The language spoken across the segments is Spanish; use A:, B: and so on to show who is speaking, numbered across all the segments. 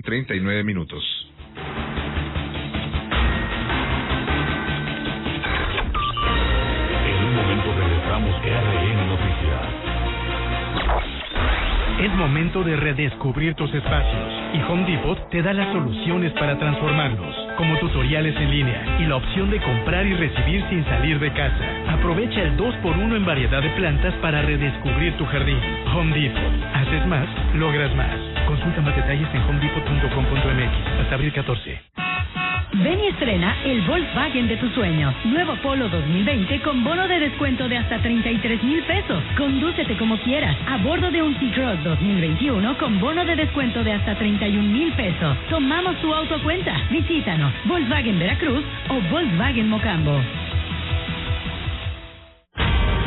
A: 39 minutos.
B: En un momento regresamos RN Noticias.
C: Es momento de redescubrir tus espacios y Home Depot te da las soluciones para transformarlos, como tutoriales en línea y la opción de comprar y recibir sin salir de casa. Aprovecha el 2x1 en variedad de plantas para redescubrir tu jardín. Home Depot. Haces más, logras más. Consulta más detalles en homedepot.com.mx hasta abril 14.
D: Ven y estrena el Volkswagen de tus sueños. Nuevo Polo 2020 con bono de descuento de hasta 33 mil pesos. Condúcete como quieras. A bordo de un T-Cross 2021 con bono de descuento de hasta 31 mil pesos. Tomamos tu auto cuenta. Visítanos. Volkswagen Veracruz o Volkswagen Mocambo.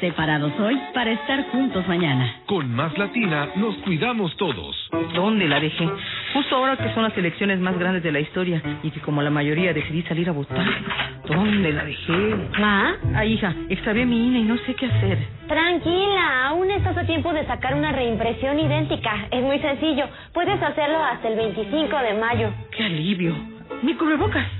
D: Separados hoy para estar juntos mañana.
A: Con Más Latina nos cuidamos todos.
E: ¿Dónde la dejé? Justo ahora que son las elecciones más grandes de la historia y que como la mayoría decidí salir a votar. ¿Dónde la dejé?
F: ¿Ma?
E: Ah, hija, extravié mi INE y no sé qué hacer.
F: Tranquila, aún estás a tiempo de sacar una reimpresión idéntica. Es muy sencillo. Puedes hacerlo hasta el 25 de mayo.
E: ¡Qué alivio! ¡Mi cubrebocas!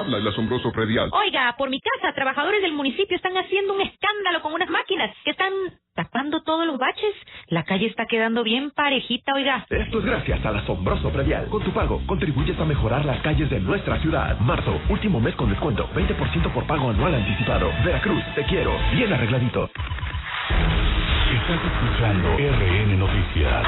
G: Habla el asombroso predial.
H: Oiga, por mi casa, trabajadores del municipio están haciendo un escándalo con unas máquinas que están tapando todos los baches. La calle está quedando bien parejita, oiga.
I: Esto es gracias al asombroso predial. Con tu pago, contribuyes a mejorar las calles de nuestra ciudad. Marzo, último mes con descuento. 20% por pago anual anticipado. Veracruz, te quiero. Bien arregladito.
B: Estás escuchando RN Noticias.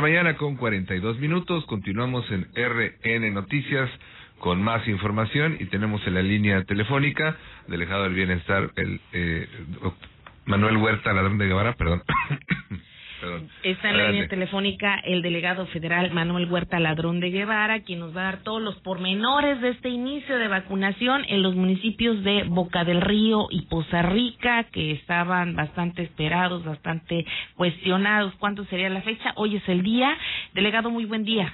A: Mañana con 42 minutos. Continuamos en RN Noticias con más información y tenemos en la línea telefónica delegado del bienestar el eh, Manuel Huerta Ladrón de Guevara, perdón.
H: Está en la línea telefónica el delegado federal Manuel Huerta Ladrón de Guevara, quien nos va a dar todos los pormenores de este inicio de vacunación en los municipios de Boca del Río y Poza Rica, que estaban bastante esperados, bastante cuestionados. ¿Cuánto sería la fecha? Hoy es el día. Delegado, muy buen día.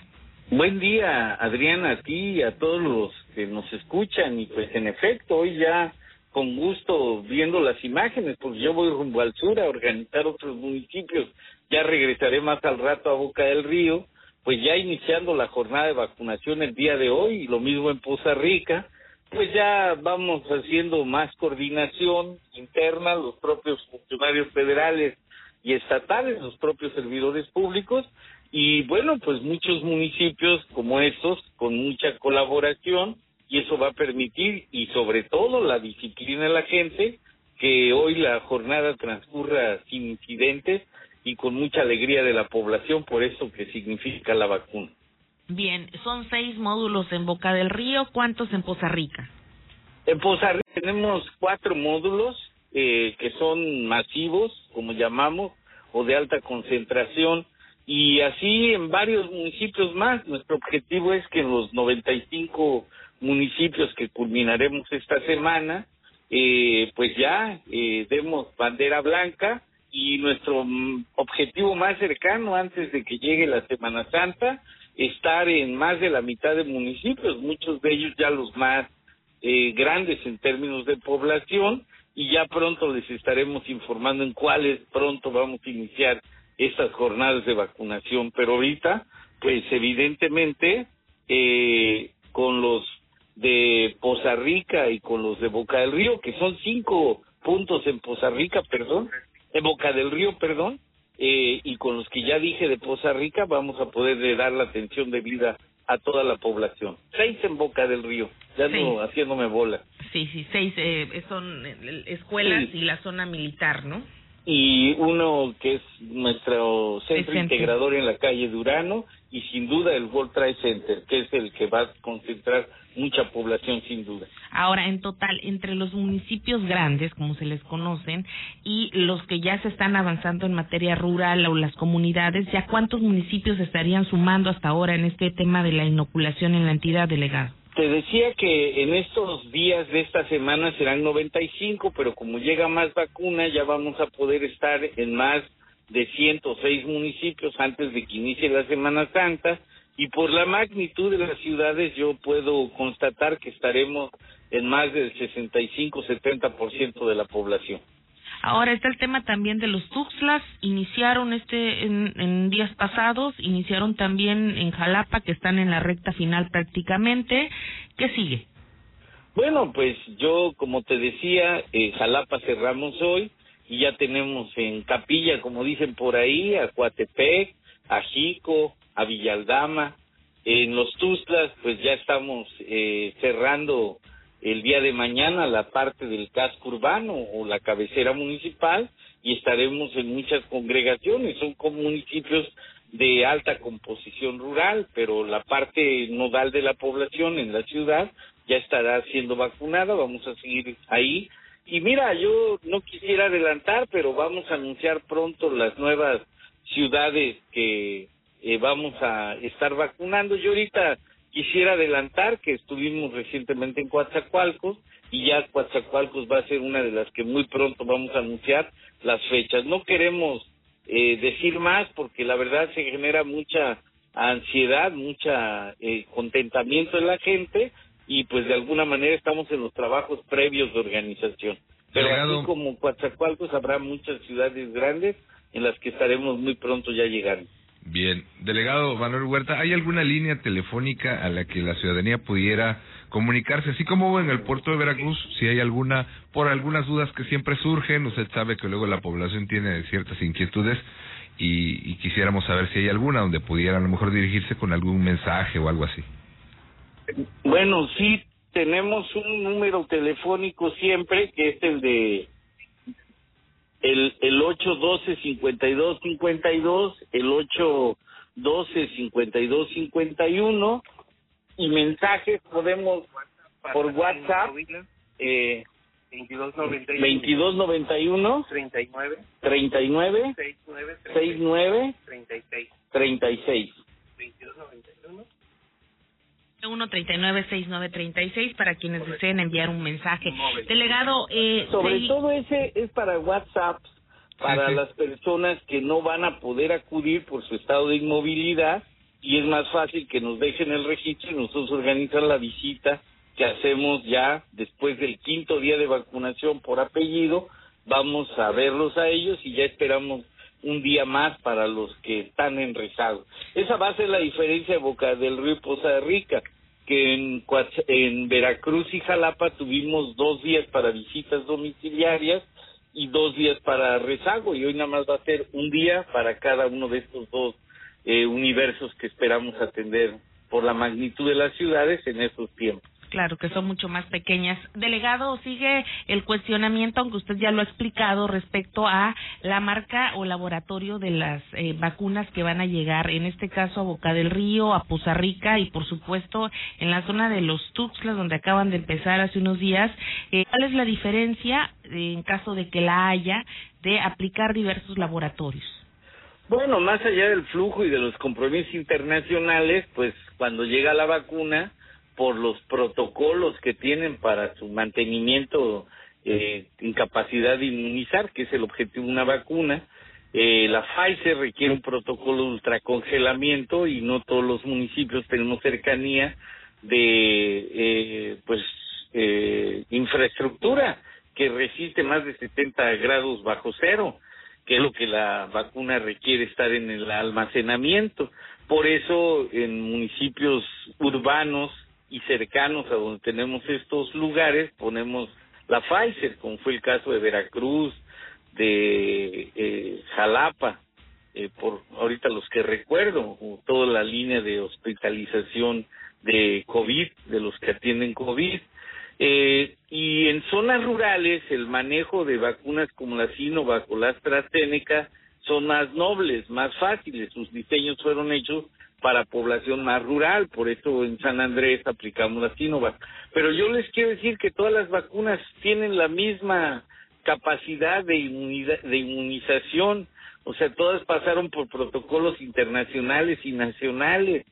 J: Buen día, Adriana, a ti y a todos los que nos escuchan. Y pues en efecto, hoy ya con gusto viendo las imágenes, pues yo voy rumbo al sur a organizar otros municipios. Ya regresaré más al rato a Boca del Río, pues ya iniciando la jornada de vacunación el día de hoy, lo mismo en Poza Rica. Pues ya vamos haciendo más coordinación interna, los propios funcionarios federales y estatales, los propios servidores públicos, y bueno, pues muchos municipios como estos, con mucha colaboración, y eso va a permitir, y sobre todo la disciplina de la gente, que hoy la jornada transcurra sin incidentes y con mucha alegría de la población por eso que significa la vacuna.
H: Bien, son seis módulos en Boca del Río. ¿Cuántos en Poza Rica?
J: En Poza Rica tenemos cuatro módulos eh, que son masivos, como llamamos, o de alta concentración, y así en varios municipios más. Nuestro objetivo es que en los 95 municipios que culminaremos esta semana, eh, pues ya eh, demos bandera blanca y nuestro mm, objetivo más cercano antes de que llegue la Semana Santa, estar en más de la mitad de municipios, muchos de ellos ya los más eh, grandes en términos de población, y ya pronto les estaremos informando en cuáles pronto vamos a iniciar estas jornadas de vacunación. Pero ahorita, pues evidentemente, eh, con los de Poza Rica y con los de Boca del Río, que son cinco puntos en Poza Rica, perdón, en Boca del Río, perdón, eh, y con los que ya dije de Poza Rica, vamos a poder dar la atención debida a toda la población. Seis en Boca del Río, ya no haciéndome bola.
H: Sí, sí, seis eh, son eh, escuelas y la zona militar, ¿no?
J: Y uno que es nuestro centro integrador en la calle Durano y sin duda el World Trade Center, que es el que va a concentrar mucha población sin duda.
H: Ahora, en total, entre los municipios grandes, como se les conocen, y los que ya se están avanzando en materia rural o las comunidades, ¿ya cuántos municipios estarían sumando hasta ahora en este tema de la inoculación en la entidad delegada?
J: Te decía que en estos días de esta semana serán 95, pero como llega más vacuna, ya vamos a poder estar en más de 106 municipios antes de que inicie la Semana Santa y por la magnitud de las ciudades yo puedo constatar que estaremos en más del 65-70% de la población.
H: Ahora está el tema también de los Tuxtlas, iniciaron este en, días pasados, iniciaron también en Jalapa, que están en la recta final prácticamente. ¿Qué sigue?
J: Bueno, pues yo, como te decía, en Jalapa cerramos hoy y ya tenemos en Capilla, como dicen por ahí, a Coatepec, a Jico, a Villaldama. En los Tuzlas, pues ya estamos eh, cerrando el día de mañana la parte del casco urbano o la cabecera municipal y estaremos en muchas congregaciones. Son como municipios de alta composición rural, pero la parte nodal de la población en la ciudad ya estará siendo vacunada. Vamos a seguir ahí. Y mira, yo no quisiera adelantar, pero vamos a anunciar pronto las nuevas ciudades que eh, vamos a estar vacunando. Yo ahorita quisiera adelantar que estuvimos recientemente en Coatzacoalcos y ya Coatzacoalcos va a ser una de las que muy pronto vamos a anunciar las fechas. No queremos eh, decir más porque la verdad se genera mucha ansiedad, mucha eh, contentamiento en la gente y pues de alguna manera estamos en los trabajos previos de organización. Pero así como Coatzacoalcos habrá muchas ciudades grandes en las que estaremos muy pronto ya llegando.
A: Bien, delegado Manuel Huerta, ¿hay alguna línea telefónica a la que la ciudadanía pudiera comunicarse, así como en el puerto de Veracruz, si hay alguna, por algunas dudas que siempre surgen, usted sabe que luego la población tiene ciertas inquietudes y, y quisiéramos saber si hay alguna donde pudiera a lo mejor dirigirse con algún mensaje o algo así.
J: Bueno, sí, tenemos un número telefónico siempre, que es el de el, el 812-5252, el 812-5251 y mensajes podemos por WhatsApp eh, 2291 39 39 69 36 36 2291
H: 1396936 para quienes deseen enviar un mensaje. Delegado, eh,
J: sobre todo ese es para WhatsApp, para las personas que no van a poder acudir por su estado de inmovilidad y es más fácil que nos dejen el registro y nosotros organizar la visita que hacemos ya después del quinto día de vacunación por apellido, vamos a verlos a ellos y ya esperamos un día más para los que están en rezago. Esa va a ser la diferencia de Boca del Río y Poza Rica, que en, Veracruz y Jalapa tuvimos dos días para visitas domiciliarias y dos días para rezago, y hoy nada más va a ser un día para cada uno de estos dos eh, universos que esperamos atender por la magnitud de las ciudades en esos tiempos.
H: Claro, que son mucho más pequeñas. Delegado, sigue el cuestionamiento, aunque usted ya lo ha explicado, respecto a la marca o laboratorio de las eh, vacunas que van a llegar, en este caso a Boca del Río, a Poza Rica y, por supuesto, en la zona de los Tuxtlas, donde acaban de empezar hace unos días. Eh, ¿Cuál es la diferencia, eh, en caso de que la haya, de aplicar diversos laboratorios?
J: Bueno, más allá del flujo y de los compromisos internacionales, pues cuando llega la vacuna, por los protocolos que tienen para su mantenimiento eh, en capacidad de inmunizar, que es el objetivo de una vacuna, eh, la Pfizer requiere un protocolo de ultracongelamiento y no todos los municipios tenemos cercanía de eh, pues eh, infraestructura que resiste más de 70 grados bajo cero que es lo que la vacuna requiere estar en el almacenamiento. Por eso en municipios urbanos y cercanos a donde tenemos estos lugares ponemos la Pfizer, como fue el caso de Veracruz, de eh, Jalapa, eh, por ahorita los que recuerdo, toda la línea de hospitalización de COVID, de los que atienden COVID, eh, y en zonas rurales el manejo de vacunas como la Sinovac o la AstraZeneca son más nobles, más fáciles. Sus diseños fueron hechos para población más rural, por eso en San Andrés aplicamos la Sinovac. Pero yo les quiero decir que todas las vacunas tienen la misma capacidad de, de inmunización, o sea, todas pasaron por protocolos internacionales y nacionales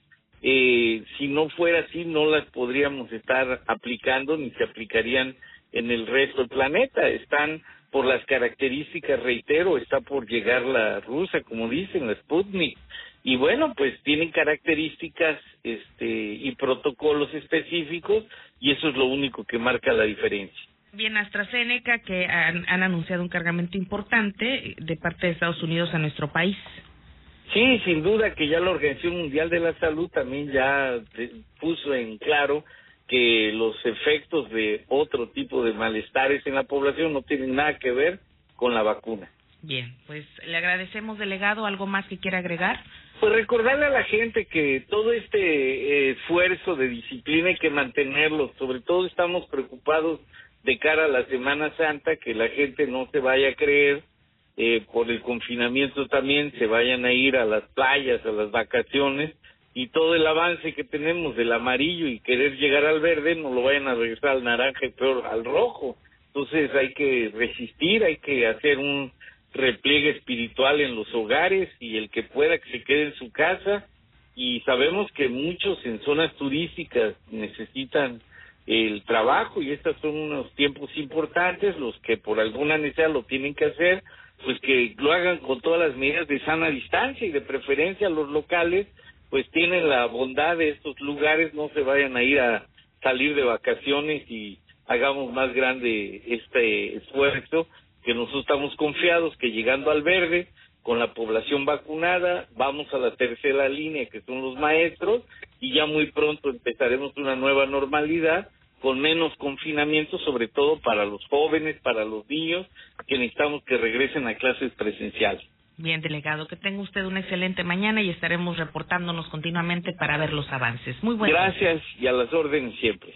J: eh, si no fuera así no las podríamos estar aplicando ni se aplicarían en el resto del planeta. Están por las características, reitero, está por llegar la rusa, como dicen, la Sputnik. Y bueno, pues tienen características este, y protocolos específicos y eso es lo único que marca la diferencia.
H: Bien, AstraZeneca, que han, han anunciado un cargamento importante de parte de Estados Unidos a nuestro país.
J: Sí, sin duda que ya la Organización Mundial de la Salud también ya puso en claro que los efectos de otro tipo de malestares en la población no tienen nada que ver con la vacuna.
H: Bien, pues le agradecemos, delegado. ¿Algo más que quiera agregar?
J: Pues recordarle a la gente que todo este eh, esfuerzo de disciplina hay que mantenerlo. Sobre todo estamos preocupados de cara a la Semana Santa, que la gente no se vaya a creer eh, por el confinamiento también se vayan a ir a las playas, a las vacaciones y todo el avance que tenemos del amarillo y querer llegar al verde no lo vayan a regresar al naranja y peor al rojo. Entonces hay que resistir, hay que hacer un repliegue espiritual en los hogares y el que pueda que se quede en su casa. Y sabemos que muchos en zonas turísticas necesitan el trabajo y estos son unos tiempos importantes, los que por alguna necesidad lo tienen que hacer, pues que lo hagan con todas las medidas de sana distancia y de preferencia los locales pues tienen la bondad de estos lugares, no se vayan a ir a salir de vacaciones y hagamos más grande este esfuerzo, que nosotros estamos confiados que llegando al verde, con la población vacunada, vamos a la tercera línea, que son los maestros, y ya muy pronto empezaremos una nueva normalidad con menos confinamiento, sobre todo para los jóvenes, para los niños, que necesitamos que regresen a clases presenciales.
H: Bien, delegado, que tenga usted una excelente mañana y estaremos reportándonos continuamente para ver los avances. Muy buenas.
J: Gracias y a las órdenes siempre.